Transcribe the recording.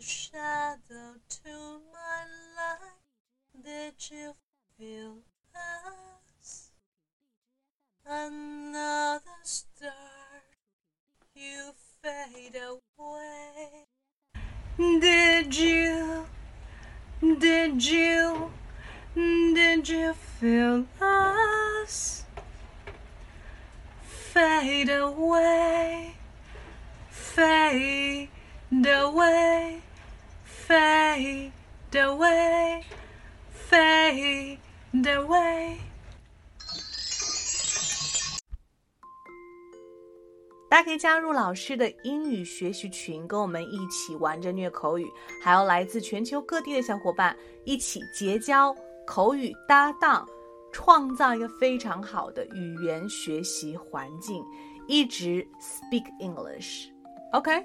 shadow to my light. Did you feel us? Another star, you fade away. Did you, did you, did you feel us? Fade away, fade away, fade away, fade away. 大家可以加入老师的英语学习群，跟我们一起玩着虐口语，还有来自全球各地的小伙伴一起结交口语搭档，创造一个非常好的语言学习环境，一直 speak English。OK，